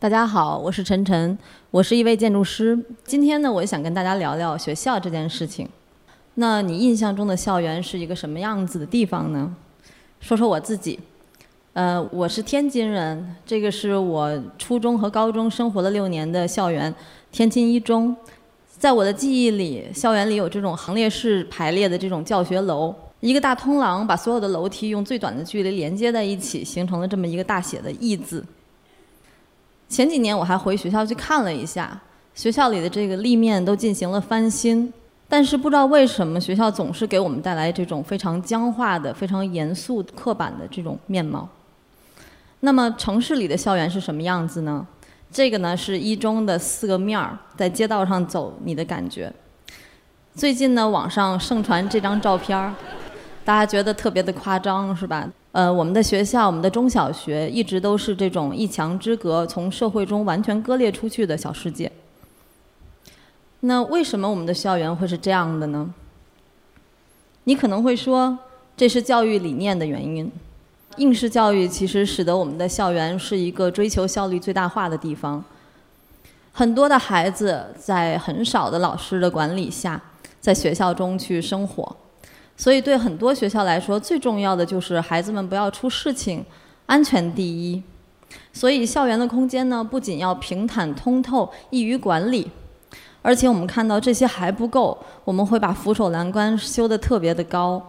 大家好，我是晨晨，我是一位建筑师。今天呢，我想跟大家聊聊学校这件事情。那你印象中的校园是一个什么样子的地方呢？说说我自己，呃，我是天津人，这个是我初中和高中生活了六年的校园——天津一中。在我的记忆里，校园里有这种行列式排列的这种教学楼，一个大通廊把所有的楼梯用最短的距离连接在一起，形成了这么一个大写的“义”字。前几年我还回学校去看了一下，学校里的这个立面都进行了翻新，但是不知道为什么学校总是给我们带来这种非常僵化的、非常严肃、刻板的这种面貌。那么城市里的校园是什么样子呢？这个呢是一中的四个面儿，在街道上走，你的感觉。最近呢，网上盛传这张照片儿，大家觉得特别的夸张，是吧？呃，我们的学校，我们的中小学一直都是这种一墙之隔，从社会中完全割裂出去的小世界。那为什么我们的校园会是这样的呢？你可能会说，这是教育理念的原因。应试教育其实使得我们的校园是一个追求效率最大化的地方。很多的孩子在很少的老师的管理下，在学校中去生活。所以，对很多学校来说，最重要的就是孩子们不要出事情，安全第一。所以，校园的空间呢，不仅要平坦通透、易于管理，而且我们看到这些还不够，我们会把扶手栏杆修得特别的高，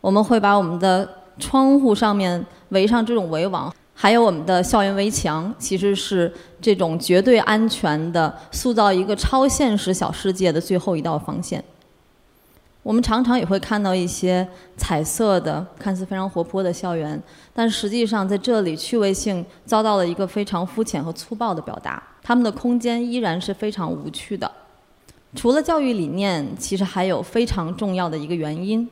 我们会把我们的窗户上面围上这种围网，还有我们的校园围墙，其实是这种绝对安全的，塑造一个超现实小世界的最后一道防线。我们常常也会看到一些彩色的、看似非常活泼的校园，但实际上在这里趣味性遭到了一个非常肤浅和粗暴的表达。他们的空间依然是非常无趣的。除了教育理念，其实还有非常重要的一个原因，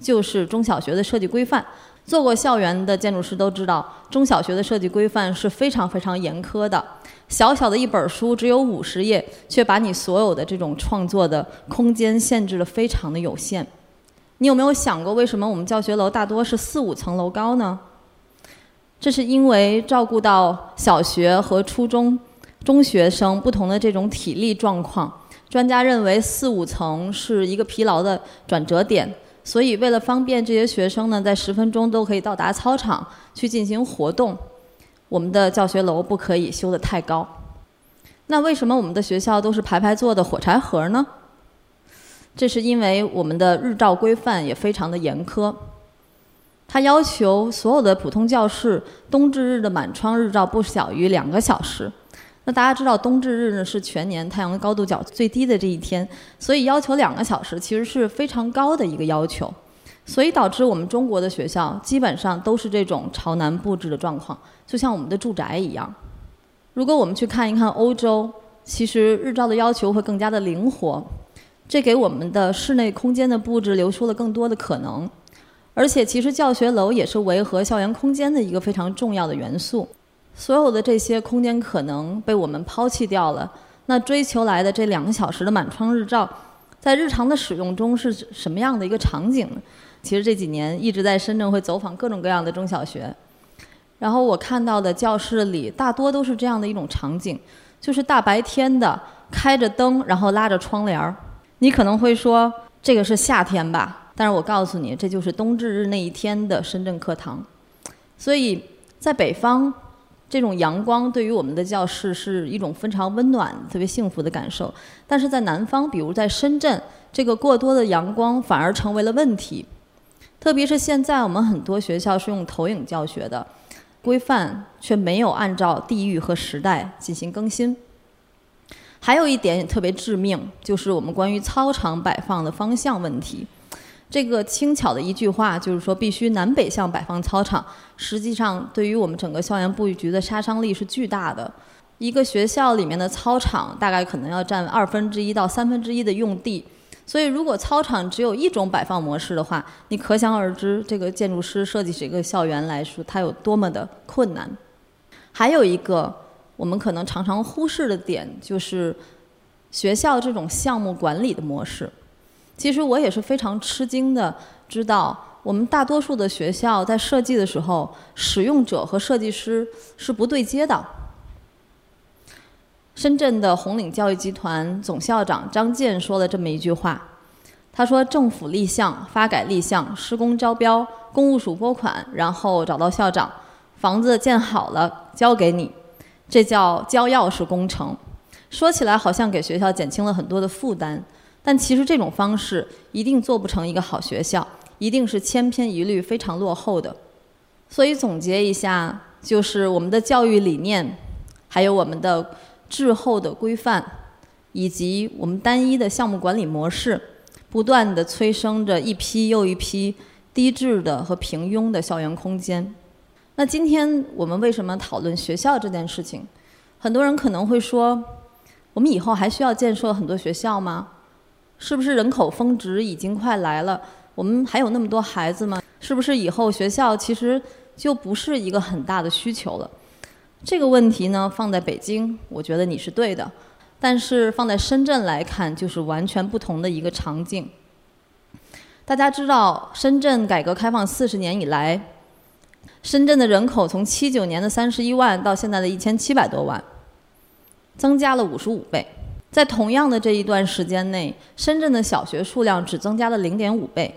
就是中小学的设计规范。做过校园的建筑师都知道，中小学的设计规范是非常非常严苛的。小小的一本书只有五十页，却把你所有的这种创作的空间限制的非常的有限。你有没有想过，为什么我们教学楼大多是四五层楼高呢？这是因为照顾到小学和初中中学生不同的这种体力状况，专家认为四五层是一个疲劳的转折点。所以，为了方便这些学生呢，在十分钟都可以到达操场去进行活动，我们的教学楼不可以修得太高。那为什么我们的学校都是排排坐的火柴盒呢？这是因为我们的日照规范也非常的严苛，它要求所有的普通教室冬至日的满窗日照不小于两个小时。那大家知道，冬至日呢是全年太阳高度角最低的这一天，所以要求两个小时其实是非常高的一个要求，所以导致我们中国的学校基本上都是这种朝南布置的状况，就像我们的住宅一样。如果我们去看一看欧洲，其实日照的要求会更加的灵活，这给我们的室内空间的布置留出了更多的可能，而且其实教学楼也是维和校园空间的一个非常重要的元素。所有的这些空间可能被我们抛弃掉了，那追求来的这两个小时的满窗日照，在日常的使用中是什么样的一个场景呢？其实这几年一直在深圳会走访各种各样的中小学，然后我看到的教室里大多都是这样的一种场景，就是大白天的开着灯，然后拉着窗帘儿。你可能会说这个是夏天吧，但是我告诉你，这就是冬至日那一天的深圳课堂。所以在北方。这种阳光对于我们的教室是一种非常温暖、特别幸福的感受。但是在南方，比如在深圳，这个过多的阳光反而成为了问题。特别是现在，我们很多学校是用投影教学的，规范却没有按照地域和时代进行更新。还有一点也特别致命，就是我们关于操场摆放的方向问题。这个轻巧的一句话，就是说必须南北向摆放操场。实际上，对于我们整个校园布局的杀伤力是巨大的。一个学校里面的操场大概可能要占二分之一到三分之一的用地，所以如果操场只有一种摆放模式的话，你可想而知，这个建筑师设计这个校园来说，它有多么的困难。还有一个我们可能常常忽视的点，就是学校这种项目管理的模式。其实我也是非常吃惊的，知道我们大多数的学校在设计的时候，使用者和设计师是不对接的。深圳的红岭教育集团总校长张健说了这么一句话，他说：“政府立项、发改立项、施工招标、公务署拨款，然后找到校长，房子建好了交给你，这叫交钥匙工程。说起来好像给学校减轻了很多的负担，但其实这种方式一定做不成一个好学校，一定是千篇一律、非常落后的。所以总结一下，就是我们的教育理念，还有我们的。”滞后的规范，以及我们单一的项目管理模式，不断的催生着一批又一批低质的和平庸的校园空间。那今天我们为什么讨论学校这件事情？很多人可能会说，我们以后还需要建设很多学校吗？是不是人口峰值已经快来了？我们还有那么多孩子吗？是不是以后学校其实就不是一个很大的需求了？这个问题呢，放在北京，我觉得你是对的，但是放在深圳来看，就是完全不同的一个场景。大家知道，深圳改革开放四十年以来，深圳的人口从七九年的三十一万到现在的一千七百多万，增加了五十五倍。在同样的这一段时间内，深圳的小学数量只增加了零点五倍。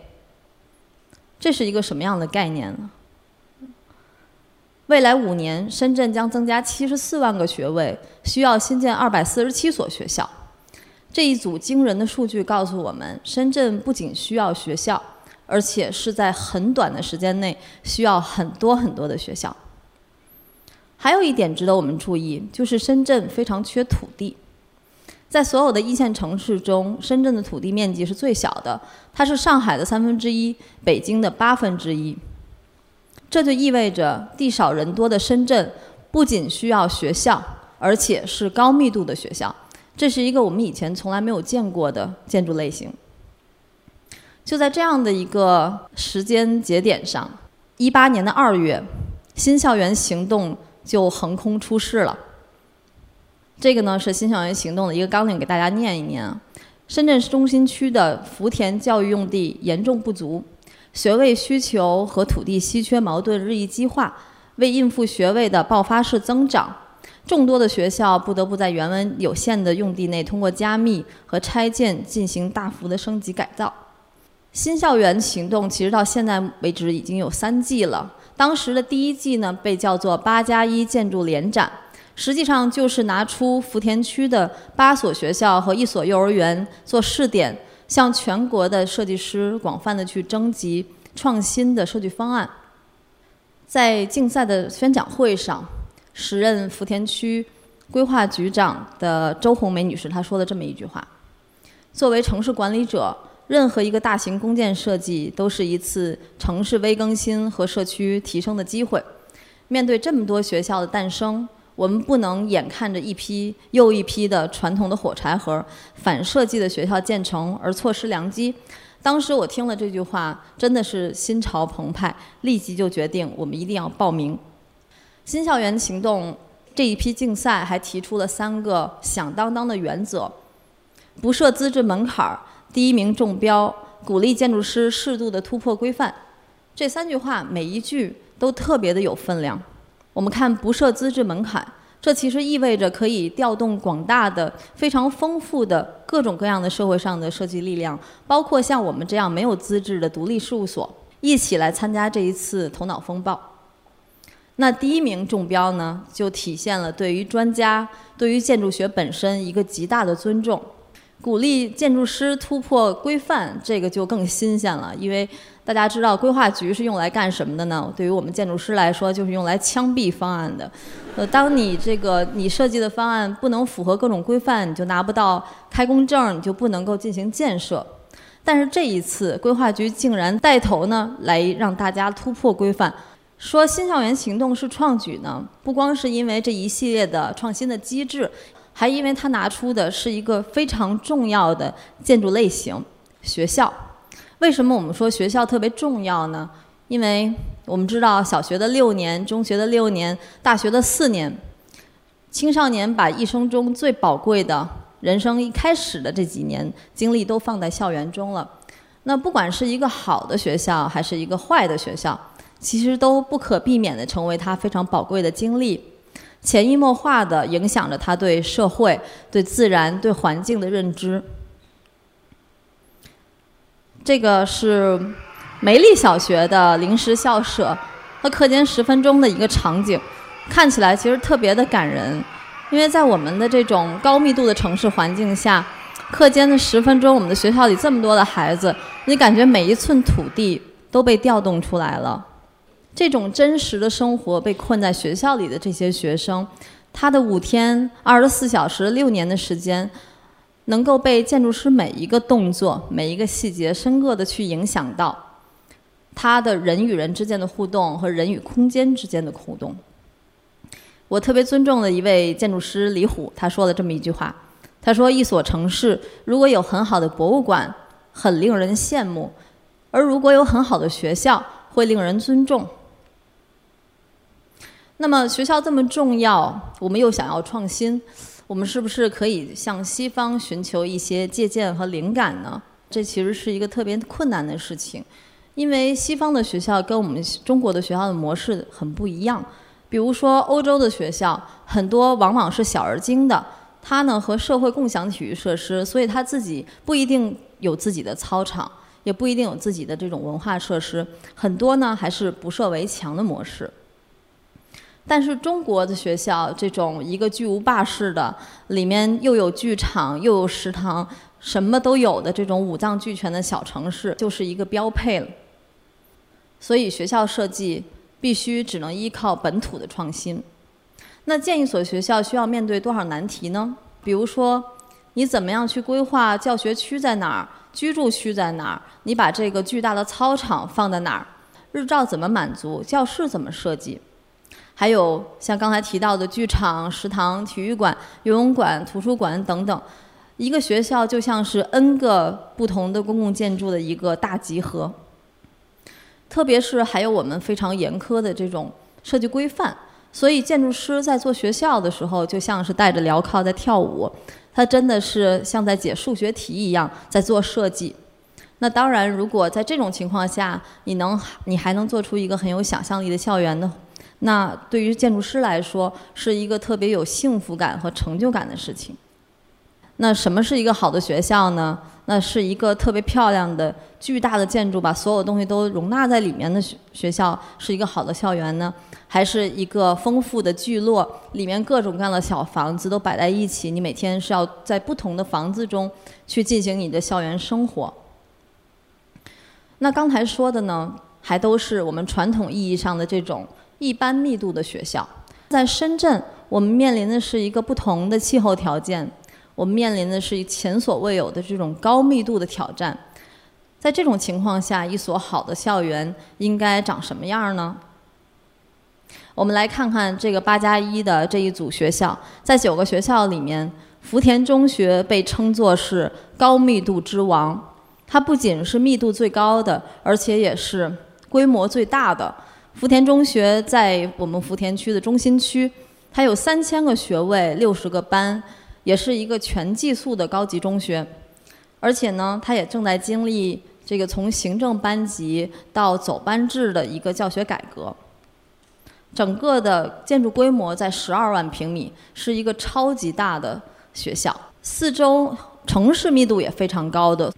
这是一个什么样的概念呢？未来五年，深圳将增加七十四万个学位，需要新建二百四十七所学校。这一组惊人的数据告诉我们，深圳不仅需要学校，而且是在很短的时间内需要很多很多的学校。还有一点值得我们注意，就是深圳非常缺土地。在所有的一线城市中，深圳的土地面积是最小的，它是上海的三分之一，北京的八分之一。这就意味着地少人多的深圳不仅需要学校，而且是高密度的学校。这是一个我们以前从来没有见过的建筑类型。就在这样的一个时间节点上，一八年的二月，新校园行动就横空出世了。这个呢是新校园行动的一个纲领，给大家念一念啊。深圳市中心区的福田教育用地严重不足。学位需求和土地稀缺矛盾日益激化，为应付学位的爆发式增长，众多的学校不得不在原文有限的用地内通过加密和拆建进行大幅的升级改造。新校园行动其实到现在为止已经有三季了。当时的第一季呢被叫做“八加一建筑联展”，实际上就是拿出福田区的八所学校和一所幼儿园做试点。向全国的设计师广泛的去征集创新的设计方案。在竞赛的宣讲会上，时任福田区规划局长的周红梅女士她说了这么一句话：“作为城市管理者，任何一个大型公建设计都是一次城市微更新和社区提升的机会。面对这么多学校的诞生。”我们不能眼看着一批又一批的传统的火柴盒、反设计的学校建成而错失良机。当时我听了这句话，真的是心潮澎湃，立即就决定我们一定要报名。新校园行动这一批竞赛还提出了三个响当当的原则：不设资质门槛儿，第一名中标，鼓励建筑师适度的突破规范。这三句话每一句都特别的有分量。我们看不设资质门槛，这其实意味着可以调动广大的、非常丰富的各种各样的社会上的设计力量，包括像我们这样没有资质的独立事务所，一起来参加这一次头脑风暴。那第一名中标呢，就体现了对于专家、对于建筑学本身一个极大的尊重。鼓励建筑师突破规范，这个就更新鲜了。因为大家知道，规划局是用来干什么的呢？对于我们建筑师来说，就是用来枪毙方案的。呃，当你这个你设计的方案不能符合各种规范，你就拿不到开工证，你就不能够进行建设。但是这一次，规划局竟然带头呢，来让大家突破规范。说新校园行动是创举呢，不光是因为这一系列的创新的机制。还因为他拿出的是一个非常重要的建筑类型——学校。为什么我们说学校特别重要呢？因为我们知道，小学的六年，中学的六年，大学的四年，青少年把一生中最宝贵的人生一开始的这几年精力都放在校园中了。那不管是一个好的学校，还是一个坏的学校，其实都不可避免地成为他非常宝贵的经历。潜移默化地影响着他对社会、对自然、对环境的认知。这个是梅丽小学的临时校舍和课间十分钟的一个场景，看起来其实特别的感人，因为在我们的这种高密度的城市环境下，课间的十分钟，我们的学校里这么多的孩子，你感觉每一寸土地都被调动出来了。这种真实的生活被困在学校里的这些学生，他的五天二十四小时六年的时间，能够被建筑师每一个动作、每一个细节深刻的去影响到他的人与人之间的互动和人与空间之间的互动。我特别尊重的一位建筑师李虎，他说了这么一句话：“他说，一所城市如果有很好的博物馆，很令人羡慕；而如果有很好的学校，会令人尊重。”那么学校这么重要，我们又想要创新，我们是不是可以向西方寻求一些借鉴和灵感呢？这其实是一个特别困难的事情，因为西方的学校跟我们中国的学校的模式很不一样。比如说欧洲的学校，很多往往是小而精的，它呢和社会共享体育设施，所以它自己不一定有自己的操场，也不一定有自己的这种文化设施，很多呢还是不设围墙的模式。但是中国的学校这种一个巨无霸式的，里面又有剧场又有食堂，什么都有的这种五脏俱全的小城市，就是一个标配了。所以学校设计必须只能依靠本土的创新。那建一所学校需要面对多少难题呢？比如说，你怎么样去规划教学区在哪儿，居住区在哪儿？你把这个巨大的操场放在哪儿？日照怎么满足？教室怎么设计？还有像刚才提到的剧场、食堂、体育馆、游泳馆、图书馆等等，一个学校就像是 N 个不同的公共建筑的一个大集合。特别是还有我们非常严苛的这种设计规范，所以建筑师在做学校的时候，就像是带着镣铐在跳舞，他真的是像在解数学题一样在做设计。那当然，如果在这种情况下，你能你还能做出一个很有想象力的校园呢？那对于建筑师来说，是一个特别有幸福感和成就感的事情。那什么是一个好的学校呢？那是一个特别漂亮的、巨大的建筑，把所有东西都容纳在里面的学学校，是一个好的校园呢？还是一个丰富的聚落，里面各种各样的小房子都摆在一起，你每天是要在不同的房子中去进行你的校园生活？那刚才说的呢，还都是我们传统意义上的这种。一般密度的学校，在深圳，我们面临的是一个不同的气候条件，我们面临的是前所未有的这种高密度的挑战。在这种情况下，一所好的校园应该长什么样呢？我们来看看这个八加一的这一组学校，在九个学校里面，福田中学被称作是高密度之王。它不仅是密度最高的，而且也是规模最大的。福田中学在我们福田区的中心区，它有三千个学位，六十个班，也是一个全寄宿的高级中学。而且呢，它也正在经历这个从行政班级到走班制的一个教学改革。整个的建筑规模在十二万平米，是一个超级大的学校。四周城市密度也非常高的。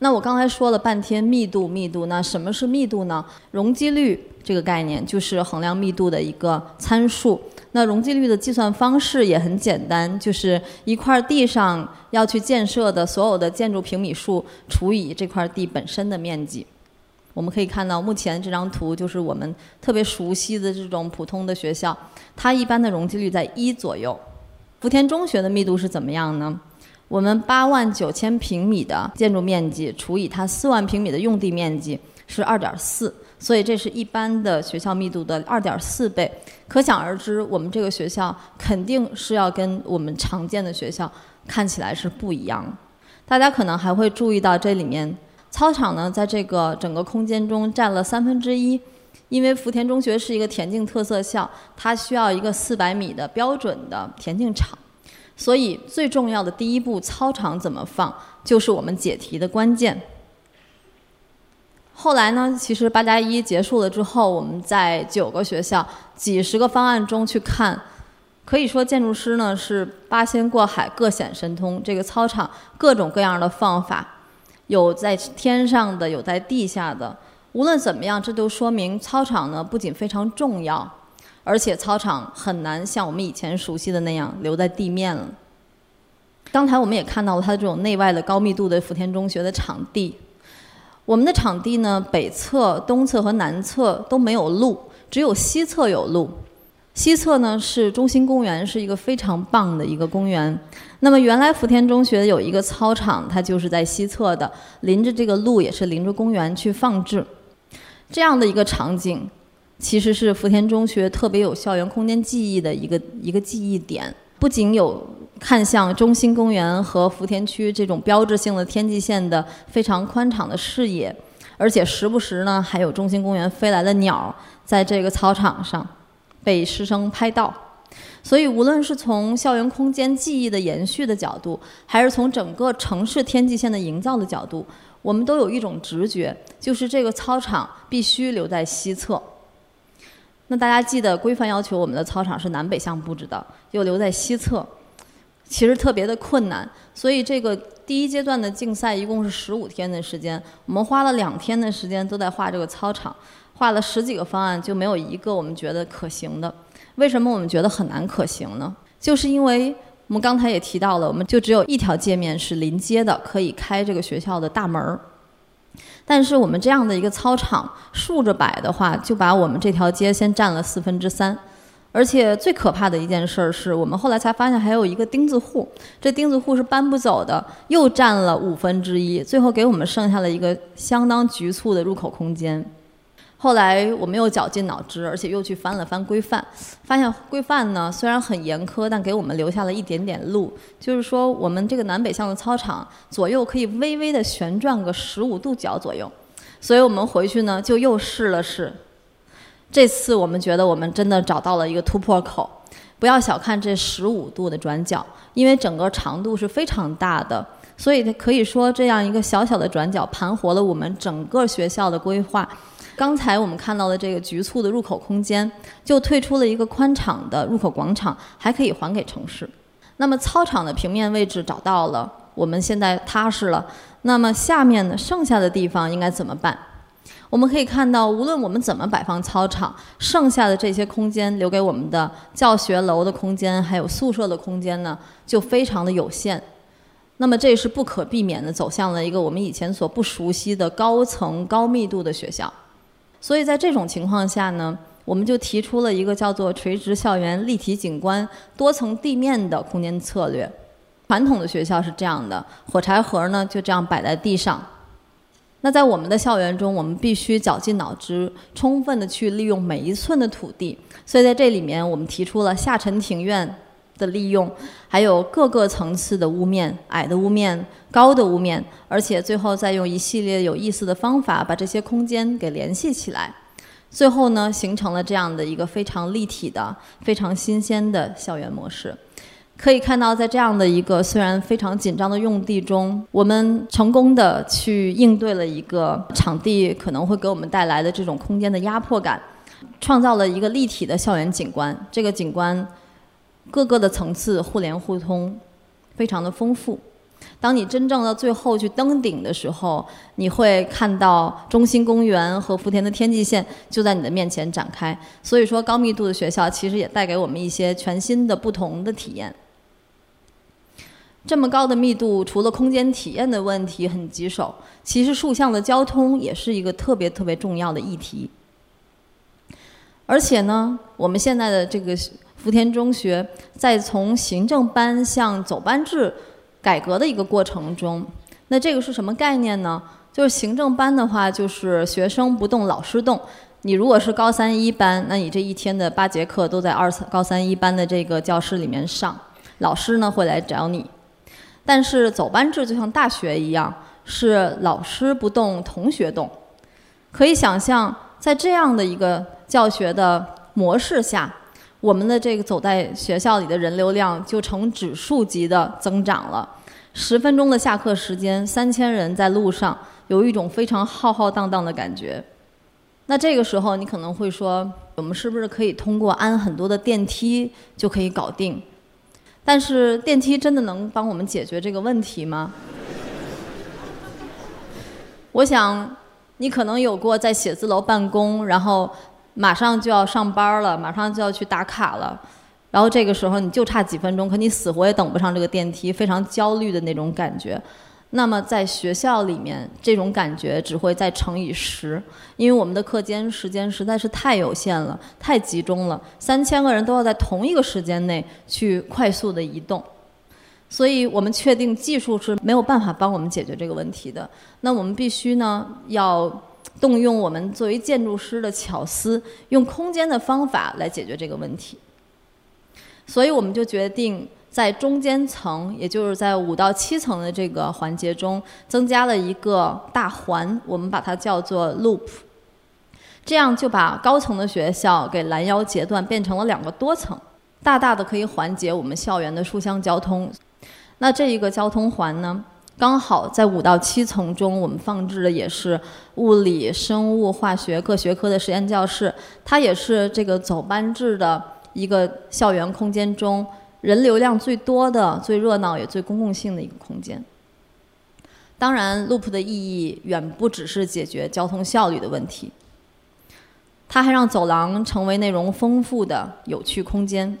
那我刚才说了半天密度，密度，那什么是密度呢？容积率。这个概念就是衡量密度的一个参数。那容积率的计算方式也很简单，就是一块地上要去建设的所有的建筑平米数除以这块地本身的面积。我们可以看到，目前这张图就是我们特别熟悉的这种普通的学校，它一般的容积率在一左右。福田中学的密度是怎么样呢？我们八万九千平米的建筑面积除以它四万平米的用地面积是二点四。所以这是一般的学校密度的二点四倍，可想而知，我们这个学校肯定是要跟我们常见的学校看起来是不一样。大家可能还会注意到这里面操场呢，在这个整个空间中占了三分之一，因为福田中学是一个田径特色校，它需要一个四百米的标准的田径场，所以最重要的第一步，操场怎么放，就是我们解题的关键。后来呢？其实八加一结束了之后，我们在九个学校、几十个方案中去看，可以说，建筑师呢是八仙过海，各显神通。这个操场各种各样的方法，有在天上的，有在地下的。无论怎么样，这都说明操场呢不仅非常重要，而且操场很难像我们以前熟悉的那样留在地面了。刚才我们也看到了它这种内外的高密度的福田中学的场地。我们的场地呢，北侧、东侧和南侧都没有路，只有西侧有路。西侧呢是中心公园，是一个非常棒的一个公园。那么原来福田中学有一个操场，它就是在西侧的，临着这个路也是临着公园去放置。这样的一个场景，其实是福田中学特别有校园空间记忆的一个一个记忆点。不仅有看向中心公园和福田区这种标志性的天际线的非常宽敞的视野，而且时不时呢还有中心公园飞来的鸟在这个操场上。被师生拍到，所以无论是从校园空间记忆的延续的角度，还是从整个城市天际线的营造的角度，我们都有一种直觉，就是这个操场必须留在西侧。那大家记得规范要求我们的操场是南北向布置的，又留在西侧，其实特别的困难。所以这个第一阶段的竞赛一共是十五天的时间，我们花了两天的时间都在画这个操场。画了十几个方案，就没有一个我们觉得可行的。为什么我们觉得很难可行呢？就是因为我们刚才也提到了，我们就只有一条界面是临街的，可以开这个学校的大门儿。但是我们这样的一个操场竖着摆的话，就把我们这条街先占了四分之三。而且最可怕的一件事儿是我们后来才发现，还有一个钉子户，这钉子户是搬不走的，又占了五分之一，最后给我们剩下了一个相当局促的入口空间。后来我们又绞尽脑汁，而且又去翻了翻规范，发现规范呢虽然很严苛，但给我们留下了一点点路。就是说，我们这个南北向的操场左右可以微微的旋转个十五度角左右。所以我们回去呢就又试了试。这次我们觉得我们真的找到了一个突破口。不要小看这十五度的转角，因为整个长度是非常大的，所以可以说这样一个小小的转角盘活了我们整个学校的规划。刚才我们看到的这个局促的入口空间，就退出了一个宽敞的入口广场，还可以还给城市。那么操场的平面位置找到了，我们现在踏实了。那么下面呢，剩下的地方应该怎么办？我们可以看到，无论我们怎么摆放操场，剩下的这些空间留给我们的教学楼的空间，还有宿舍的空间呢，就非常的有限。那么这是不可避免的走向了一个我们以前所不熟悉的高层高密度的学校。所以在这种情况下呢，我们就提出了一个叫做垂直校园立体景观多层地面的空间策略。传统的学校是这样的，火柴盒呢就这样摆在地上。那在我们的校园中，我们必须绞尽脑汁，充分的去利用每一寸的土地。所以在这里面，我们提出了下沉庭院的利用，还有各个层次的屋面，矮的屋面。高的屋面，而且最后再用一系列有意思的方法把这些空间给联系起来，最后呢形成了这样的一个非常立体的、非常新鲜的校园模式。可以看到，在这样的一个虽然非常紧张的用地中，我们成功的去应对了一个场地可能会给我们带来的这种空间的压迫感，创造了一个立体的校园景观。这个景观各个的层次互联互通，非常的丰富。当你真正到最后去登顶的时候，你会看到中心公园和福田的天际线就在你的面前展开。所以说，高密度的学校其实也带给我们一些全新的、不同的体验。这么高的密度，除了空间体验的问题很棘手，其实竖向的交通也是一个特别特别重要的议题。而且呢，我们现在的这个福田中学在从行政班向走班制。改革的一个过程中，那这个是什么概念呢？就是行政班的话，就是学生不动，老师动。你如果是高三一班，那你这一天的八节课都在二高三一班的这个教室里面上，老师呢会来找你。但是走班制就像大学一样，是老师不动，同学动。可以想象，在这样的一个教学的模式下。我们的这个走在学校里的人流量就呈指数级的增长了。十分钟的下课时间，三千人在路上，有一种非常浩浩荡荡的感觉。那这个时候你可能会说，我们是不是可以通过安很多的电梯就可以搞定？但是电梯真的能帮我们解决这个问题吗？我想，你可能有过在写字楼办公，然后马上就要上班了，马上就要去打卡了，然后这个时候你就差几分钟，可你死活也等不上这个电梯，非常焦虑的那种感觉。那么在学校里面，这种感觉只会再乘以十，因为我们的课间时间实在是太有限了，太集中了，三千个人都要在同一个时间内去快速的移动，所以我们确定技术是没有办法帮我们解决这个问题的。那我们必须呢，要动用我们作为建筑师的巧思，用空间的方法来解决这个问题。所以我们就决定。在中间层，也就是在五到七层的这个环节中，增加了一个大环，我们把它叫做 loop。这样就把高层的学校给拦腰截断，变成了两个多层，大大的可以缓解我们校园的书香交通。那这一个交通环呢，刚好在五到七层中，我们放置的也是物理、生物、化学各学科的实验教室，它也是这个走班制的一个校园空间中。人流量最多的、最热闹也最公共性的一个空间。当然，loop 的意义远不只是解决交通效率的问题，它还让走廊成为内容丰富的有趣空间。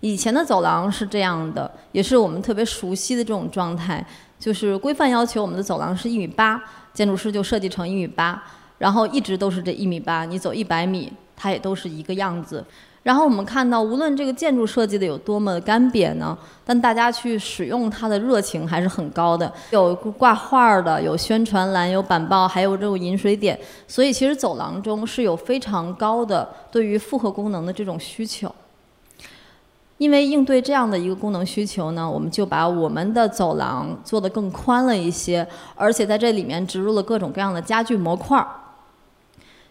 以前的走廊是这样的，也是我们特别熟悉的这种状态，就是规范要求我们的走廊是一米八，建筑师就设计成一米八，然后一直都是这一米八，你走一百米，它也都是一个样子。然后我们看到，无论这个建筑设计的有多么干瘪呢，但大家去使用它的热情还是很高的。有挂画的，有宣传栏，有板报，还有这种饮水点。所以其实走廊中是有非常高的对于复合功能的这种需求。因为应对这样的一个功能需求呢，我们就把我们的走廊做得更宽了一些，而且在这里面植入了各种各样的家具模块儿。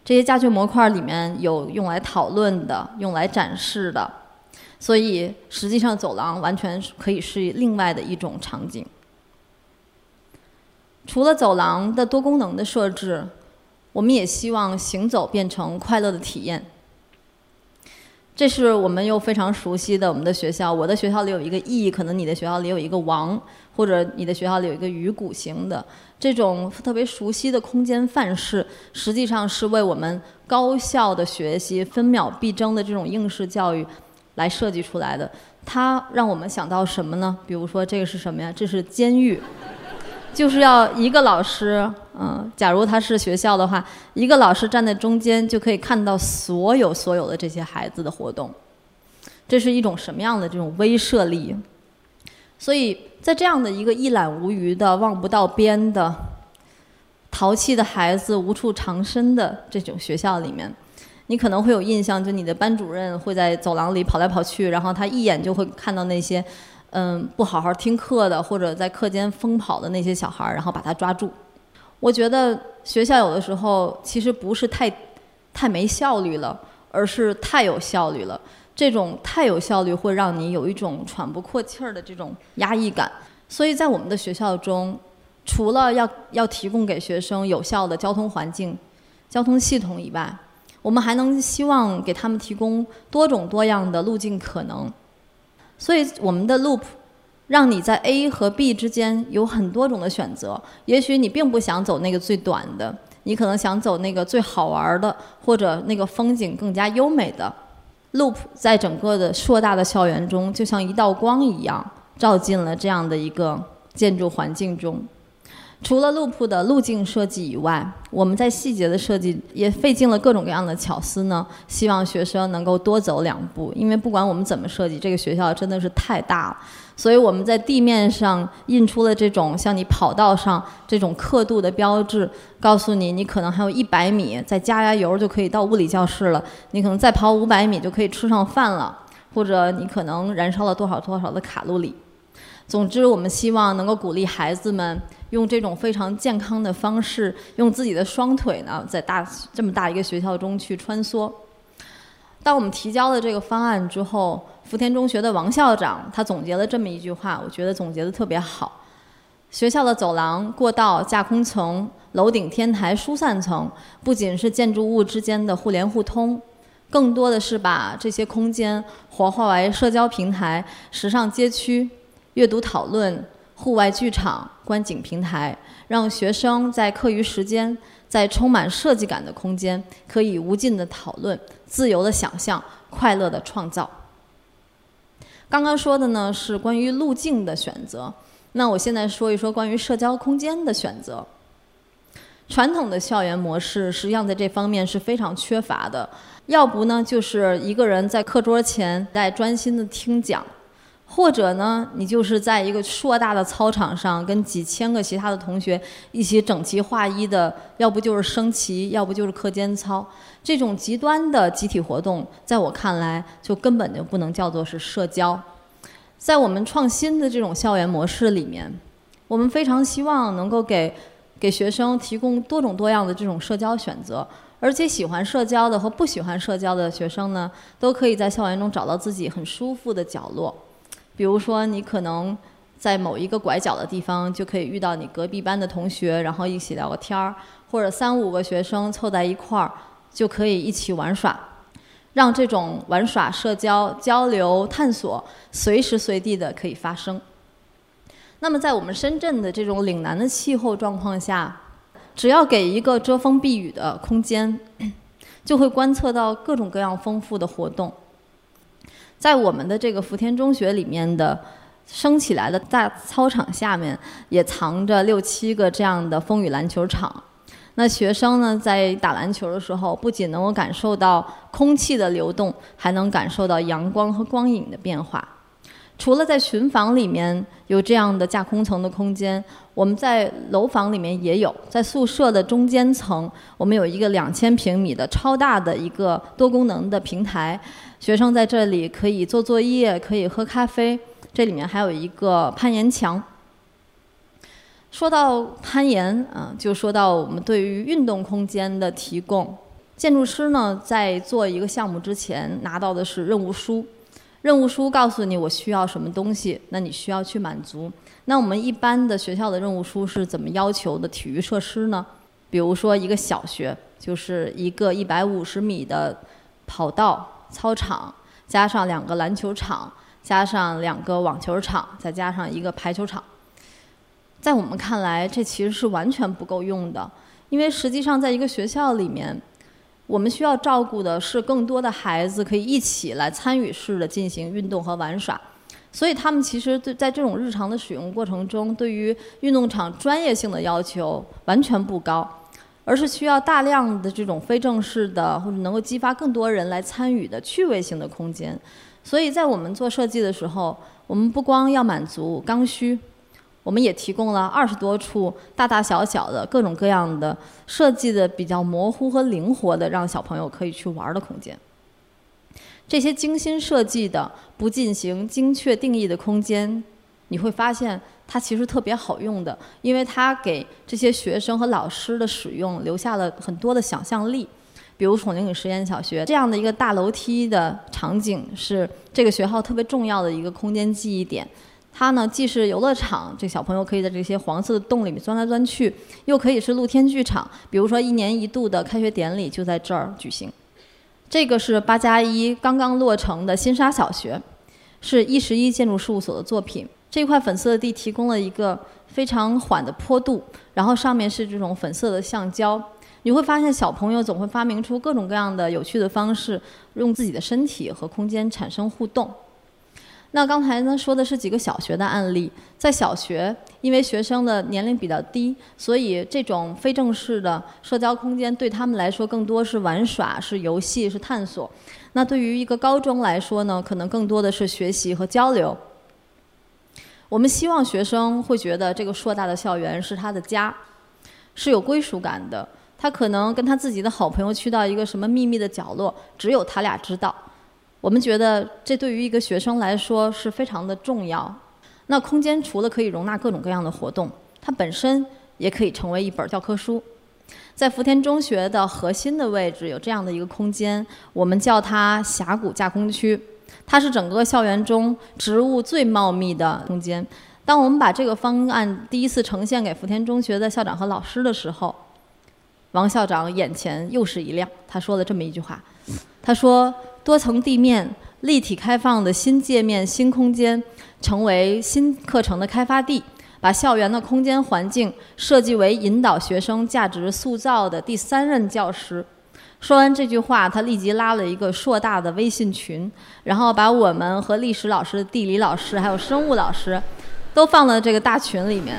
这些家具模块里面有用来讨论的，用来展示的，所以实际上走廊完全可以是另外的一种场景。除了走廊的多功能的设置，我们也希望行走变成快乐的体验。这是我们又非常熟悉的我们的学校。我的学校里有一个翼，可能你的学校里有一个王，或者你的学校里有一个鱼骨形的。这种特别熟悉的空间范式，实际上是为我们高效的学习、分秒必争的这种应试教育来设计出来的。它让我们想到什么呢？比如说，这个是什么呀？这是监狱。就是要一个老师，嗯，假如他是学校的话，一个老师站在中间就可以看到所有所有的这些孩子的活动，这是一种什么样的这种威慑力？所以在这样的一个一览无余的、望不到边的、淘气的孩子无处藏身的这种学校里面，你可能会有印象，就你的班主任会在走廊里跑来跑去，然后他一眼就会看到那些。嗯，不好好听课的，或者在课间疯跑的那些小孩儿，然后把他抓住。我觉得学校有的时候其实不是太太没效率了，而是太有效率了。这种太有效率会让你有一种喘不过气儿的这种压抑感。所以在我们的学校中，除了要要提供给学生有效的交通环境、交通系统以外，我们还能希望给他们提供多种多样的路径可能。所以，我们的 loop 让你在 A 和 B 之间有很多种的选择。也许你并不想走那个最短的，你可能想走那个最好玩的，或者那个风景更加优美的 loop。在整个的硕大的校园中，就像一道光一样，照进了这样的一个建筑环境中。除了路铺的路径设计以外，我们在细节的设计也费尽了各种各样的巧思呢。希望学生能够多走两步，因为不管我们怎么设计，这个学校真的是太大了。所以我们在地面上印出了这种像你跑道上这种刻度的标志，告诉你你可能还有一百米，再加加油就可以到物理教室了。你可能再跑五百米就可以吃上饭了，或者你可能燃烧了多少多少的卡路里。总之，我们希望能够鼓励孩子们。用这种非常健康的方式，用自己的双腿呢，在大这么大一个学校中去穿梭。当我们提交了这个方案之后，福田中学的王校长他总结了这么一句话，我觉得总结的特别好：学校的走廊、过道、架空层、楼顶天台疏散层，不仅是建筑物之间的互联互通，更多的是把这些空间活化为社交平台、时尚街区、阅读讨论、户外剧场、观景平台，让学生在课余时间，在充满设计感的空间，可以无尽的讨论、自由的想象、快乐的创造。刚刚说的呢是关于路径的选择，那我现在说一说关于社交空间的选择。传统的校园模式实际上在这方面是非常缺乏的，要不呢就是一个人在课桌前在专心的听讲，或者呢你就是在一个硕大的操场上跟几千个其他的同学一起整齐划一的，要不就是升旗，要不就是课间操，这种极端的集体活动，在我看来就根本就不能叫做是社交。在我们创新的这种校园模式里面，我们非常希望能够给。给学生提供多种多样的这种社交选择，而且喜欢社交的和不喜欢社交的学生呢，都可以在校园中找到自己很舒服的角落。比如说，你可能在某一个拐角的地方就可以遇到你隔壁班的同学，然后一起聊个天儿；或者三五个学生凑在一块儿就可以一起玩耍，让这种玩耍、社交、交流、探索随时随地的可以发生。那么，在我们深圳的这种岭南的气候状况下，只要给一个遮风避雨的空间，就会观测到各种各样丰富的活动。在我们的这个福田中学里面的升起来的大操场下面，也藏着六七个这样的风雨篮球场。那学生呢，在打篮球的时候，不仅能够感受到空气的流动，还能感受到阳光和光影的变化。除了在群房里面有这样的架空层的空间，我们在楼房里面也有。在宿舍的中间层，我们有一个两千平米的超大的一个多功能的平台，学生在这里可以做作业，可以喝咖啡。这里面还有一个攀岩墙。说到攀岩啊，就说到我们对于运动空间的提供。建筑师呢，在做一个项目之前，拿到的是任务书。任务书告诉你我需要什么东西，那你需要去满足。那我们一般的学校的任务书是怎么要求的体育设施呢？比如说一个小学就是一个一百五十米的跑道操场，加上两个篮球场，加上两个网球场，再加上一个排球场。在我们看来，这其实是完全不够用的，因为实际上在一个学校里面。我们需要照顾的是更多的孩子可以一起来参与式的进行运动和玩耍，所以他们其实对在这种日常的使用过程中，对于运动场专业性的要求完全不高，而是需要大量的这种非正式的或者能够激发更多人来参与的趣味性的空间。所以在我们做设计的时候，我们不光要满足刚需。我们也提供了二十多处大大小小的各种各样的设计的比较模糊和灵活的，让小朋友可以去玩儿的空间。这些精心设计的、不进行精确定义的空间，你会发现它其实特别好用的，因为它给这些学生和老师的使用留下了很多的想象力。比如崇宁里实验小学这样的一个大楼梯的场景，是这个学校特别重要的一个空间记忆点。它呢，既是游乐场，这小朋友可以在这些黄色的洞里面钻来钻去；又可以是露天剧场，比如说一年一度的开学典礼就在这儿举行。这个是八加一刚刚落成的新沙小学，是一十一建筑事务所的作品。这块粉色的地提供了一个非常缓的坡度，然后上面是这种粉色的橡胶。你会发现，小朋友总会发明出各种各样的有趣的方式，用自己的身体和空间产生互动。那刚才呢说的是几个小学的案例，在小学，因为学生的年龄比较低，所以这种非正式的社交空间对他们来说更多是玩耍、是游戏、是探索。那对于一个高中来说呢，可能更多的是学习和交流。我们希望学生会觉得这个硕大的校园是他的家，是有归属感的。他可能跟他自己的好朋友去到一个什么秘密的角落，只有他俩知道。我们觉得这对于一个学生来说是非常的重要。那空间除了可以容纳各种各样的活动，它本身也可以成为一本教科书。在福田中学的核心的位置有这样的一个空间，我们叫它峡谷架空区。它是整个校园中植物最茂密的空间。当我们把这个方案第一次呈现给福田中学的校长和老师的时候，王校长眼前又是一亮，他说了这么一句话：“他说，多层地面、立体开放的新界面、新空间，成为新课程的开发地，把校园的空间环境设计为引导学生价值塑造的第三任教师。”说完这句话，他立即拉了一个硕大的微信群，然后把我们和历史老师、地理老师还有生物老师，都放到这个大群里面。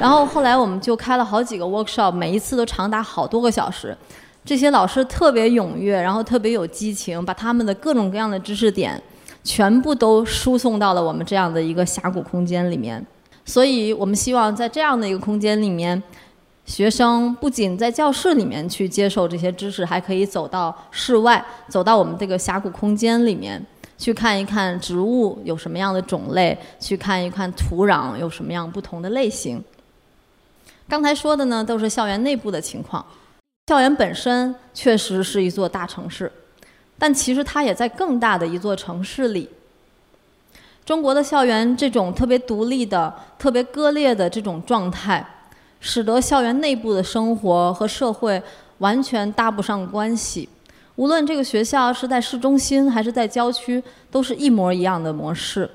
然后后来我们就开了好几个 workshop，每一次都长达好多个小时。这些老师特别踊跃，然后特别有激情，把他们的各种各样的知识点全部都输送到了我们这样的一个峡谷空间里面。所以我们希望在这样的一个空间里面，学生不仅在教室里面去接受这些知识，还可以走到室外，走到我们这个峡谷空间里面。去看一看植物有什么样的种类，去看一看土壤有什么样不同的类型。刚才说的呢，都是校园内部的情况。校园本身确实是一座大城市，但其实它也在更大的一座城市里。中国的校园这种特别独立的、特别割裂的这种状态，使得校园内部的生活和社会完全搭不上关系。无论这个学校是在市中心还是在郊区，都是一模一样的模式。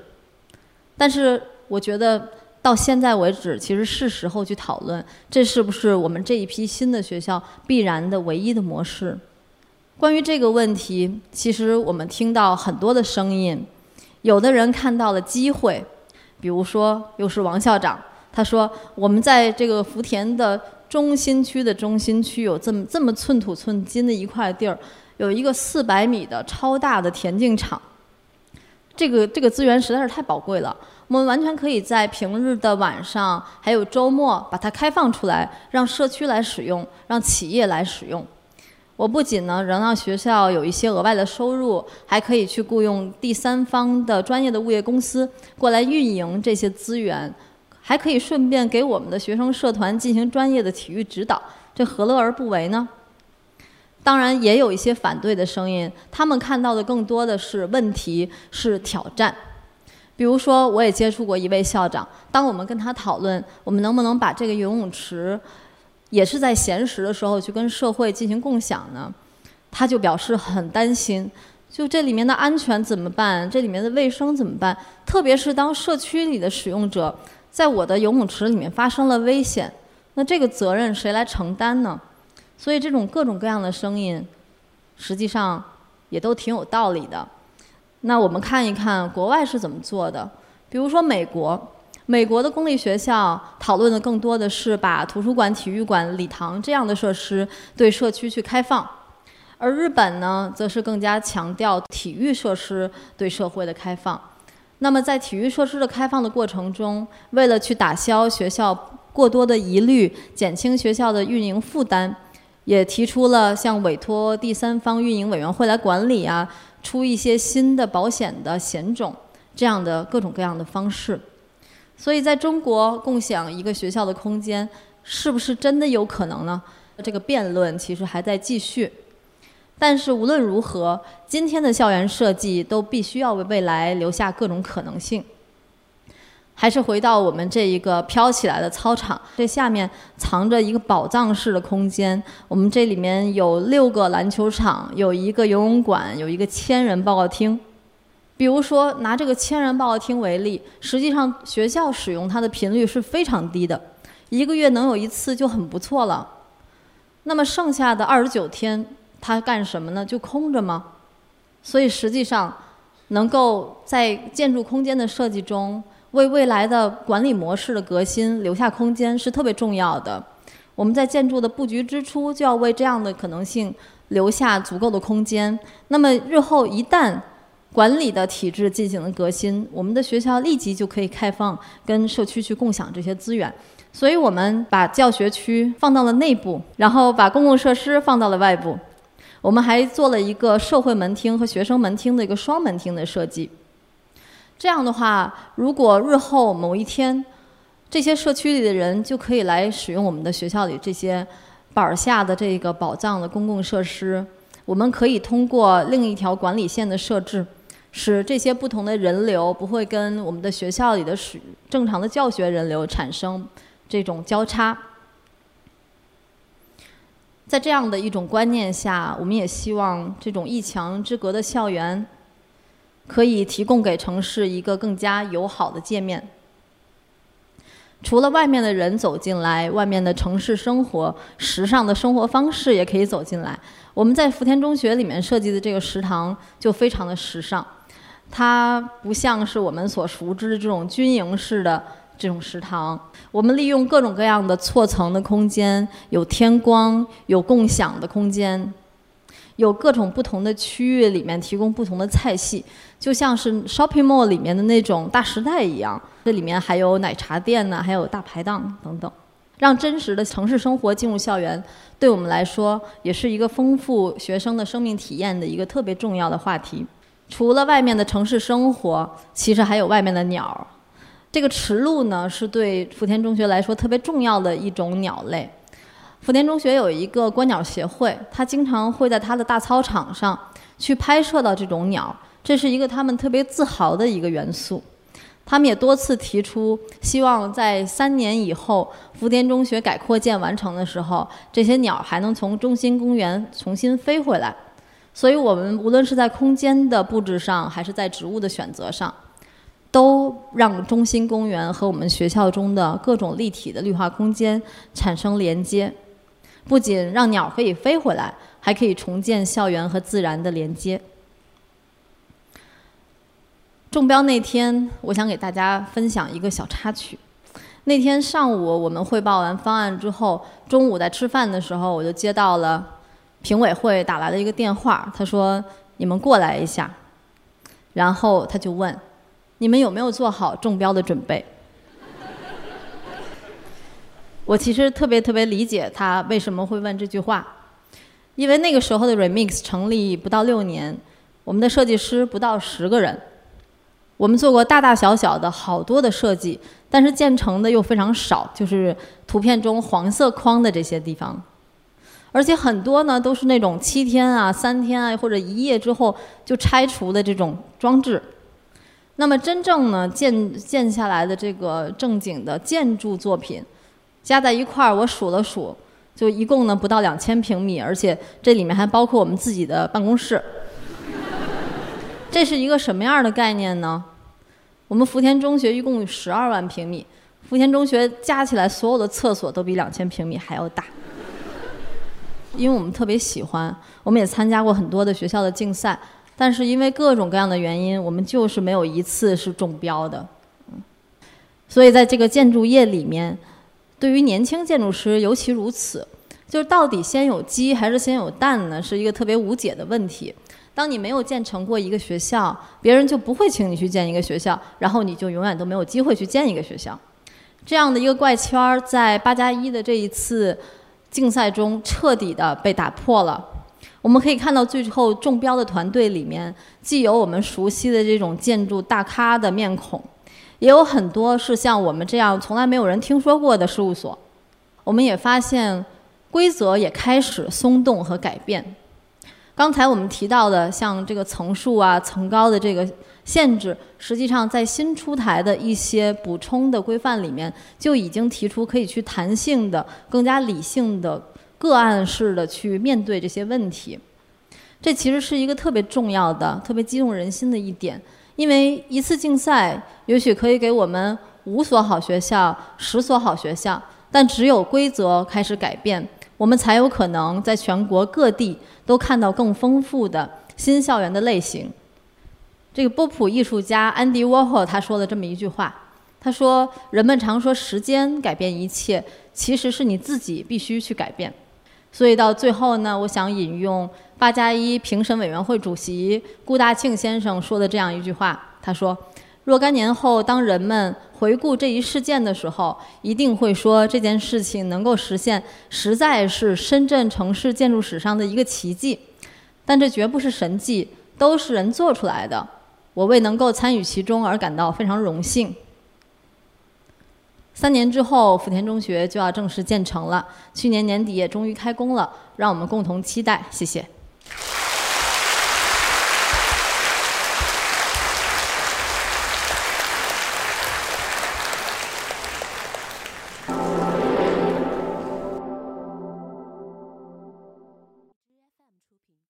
但是，我觉得。到现在为止，其实是时候去讨论，这是不是我们这一批新的学校必然的唯一的模式？关于这个问题，其实我们听到很多的声音，有的人看到了机会，比如说又是王校长，他说我们在这个福田的中心区的中心区有这么这么寸土寸金的一块地儿，有一个四百米的超大的田径场，这个这个资源实在是太宝贵了。我们完全可以在平日的晚上，还有周末，把它开放出来，让社区来使用，让企业来使用。我不仅呢能让学校有一些额外的收入，还可以去雇佣第三方的专业的物业公司过来运营这些资源，还可以顺便给我们的学生社团进行专业的体育指导，这何乐而不为呢？当然，也有一些反对的声音，他们看到的更多的是问题，是挑战。比如说，我也接触过一位校长。当我们跟他讨论，我们能不能把这个游泳池，也是在闲时的时候去跟社会进行共享呢？他就表示很担心，就这里面的安全怎么办？这里面的卫生怎么办？特别是当社区里的使用者在我的游泳池里面发生了危险，那这个责任谁来承担呢？所以，这种各种各样的声音，实际上也都挺有道理的。那我们看一看国外是怎么做的，比如说美国，美国的公立学校讨论的更多的是把图书馆、体育馆、礼堂这样的设施对社区去开放，而日本呢，则是更加强调体育设施对社会的开放。那么在体育设施的开放的过程中，为了去打消学校过多的疑虑，减轻学校的运营负担，也提出了像委托第三方运营委员会来管理啊。出一些新的保险的险种，这样的各种各样的方式，所以在中国共享一个学校的空间，是不是真的有可能呢？这个辩论其实还在继续。但是无论如何，今天的校园设计都必须要为未来留下各种可能性。还是回到我们这一个飘起来的操场，这下面藏着一个宝藏式的空间。我们这里面有六个篮球场，有一个游泳馆，有一个千人报告厅。比如说拿这个千人报告厅为例，实际上学校使用它的频率是非常低的，一个月能有一次就很不错了。那么剩下的二十九天，它干什么呢？就空着吗？所以实际上，能够在建筑空间的设计中。为未来的管理模式的革新留下空间是特别重要的。我们在建筑的布局之初就要为这样的可能性留下足够的空间。那么日后一旦管理的体制进行了革新，我们的学校立即就可以开放跟社区去共享这些资源。所以我们把教学区放到了内部，然后把公共设施放到了外部。我们还做了一个社会门厅和学生门厅的一个双门厅的设计。这样的话，如果日后某一天，这些社区里的人就可以来使用我们的学校里这些板下的这个宝藏的公共设施，我们可以通过另一条管理线的设置，使这些不同的人流不会跟我们的学校里的使正常的教学人流产生这种交叉。在这样的一种观念下，我们也希望这种一墙之隔的校园，可以提供给城市一个更加友好的界面。除了外面的人走进来，外面的城市生活、时尚的生活方式也可以走进来。我们在福田中学里面设计的这个食堂就非常的时尚，它不像是我们所熟知的这种军营式的这种食堂。我们利用各种各样的错层的空间，有天光，有共享的空间。有各种不同的区域里面提供不同的菜系，就像是 shopping mall 里面的那种大时代一样。这里面还有奶茶店呢，还有大排档等等，让真实的城市生活进入校园，对我们来说也是一个丰富学生的生命体验的一个特别重要的话题。除了外面的城市生活，其实还有外面的鸟儿。这个池鹭呢，是对福田中学来说特别重要的一种鸟类。福田中学有一个观鸟协会，他经常会在他的大操场上去拍摄到这种鸟，这是一个他们特别自豪的一个元素。他们也多次提出，希望在三年以后福田中学改扩建完成的时候，这些鸟还能从中心公园重新飞回来。所以，我们无论是在空间的布置上，还是在植物的选择上，都让中心公园和我们学校中的各种立体的绿化空间产生连接。不仅让鸟可以飞回来，还可以重建校园和自然的连接。中标那天，我想给大家分享一个小插曲。那天上午我们汇报完方案之后，中午在吃饭的时候，我就接到了评委会打来的一个电话，他说：“你们过来一下。”然后他就问：“你们有没有做好中标的准备？”我其实特别特别理解他为什么会问这句话，因为那个时候的 Remix 成立不到六年，我们的设计师不到十个人，我们做过大大小小的好多的设计，但是建成的又非常少，就是图片中黄色框的这些地方，而且很多呢都是那种七天啊、三天啊或者一夜之后就拆除的这种装置。那么真正呢建建下来的这个正经的建筑作品。加在一块儿，我数了数，就一共呢不到两千平米，而且这里面还包括我们自己的办公室。这是一个什么样的概念呢？我们福田中学一共有十二万平米，福田中学加起来所有的厕所都比两千平米还要大。因为我们特别喜欢，我们也参加过很多的学校的竞赛，但是因为各种各样的原因，我们就是没有一次是中标的。所以在这个建筑业里面。对于年轻建筑师尤其如此，就是到底先有鸡还是先有蛋呢？是一个特别无解的问题。当你没有建成过一个学校，别人就不会请你去建一个学校，然后你就永远都没有机会去建一个学校。这样的一个怪圈儿，在八加一的这一次竞赛中彻底的被打破了。我们可以看到，最后中标的团队里面，既有我们熟悉的这种建筑大咖的面孔。也有很多是像我们这样从来没有人听说过的事务所，我们也发现规则也开始松动和改变。刚才我们提到的像这个层数啊、层高的这个限制，实际上在新出台的一些补充的规范里面就已经提出可以去弹性的、更加理性的个案式的去面对这些问题。这其实是一个特别重要的、特别激动人心的一点。因为一次竞赛也许可以给我们五所好学校、十所好学校，但只有规则开始改变，我们才有可能在全国各地都看到更丰富的新校园的类型。这个波普艺术家安迪沃霍他说了这么一句话，他说：“人们常说时间改变一切，其实是你自己必须去改变。”所以到最后呢，我想引用八加一评审委员会主席顾大庆先生说的这样一句话，他说：“若干年后，当人们回顾这一事件的时候，一定会说这件事情能够实现，实在是深圳城市建筑史上的一个奇迹。但这绝不是神迹，都是人做出来的。我为能够参与其中而感到非常荣幸。”三年之后，福田中学就要正式建成了。去年年底也终于开工了，让我们共同期待。谢谢。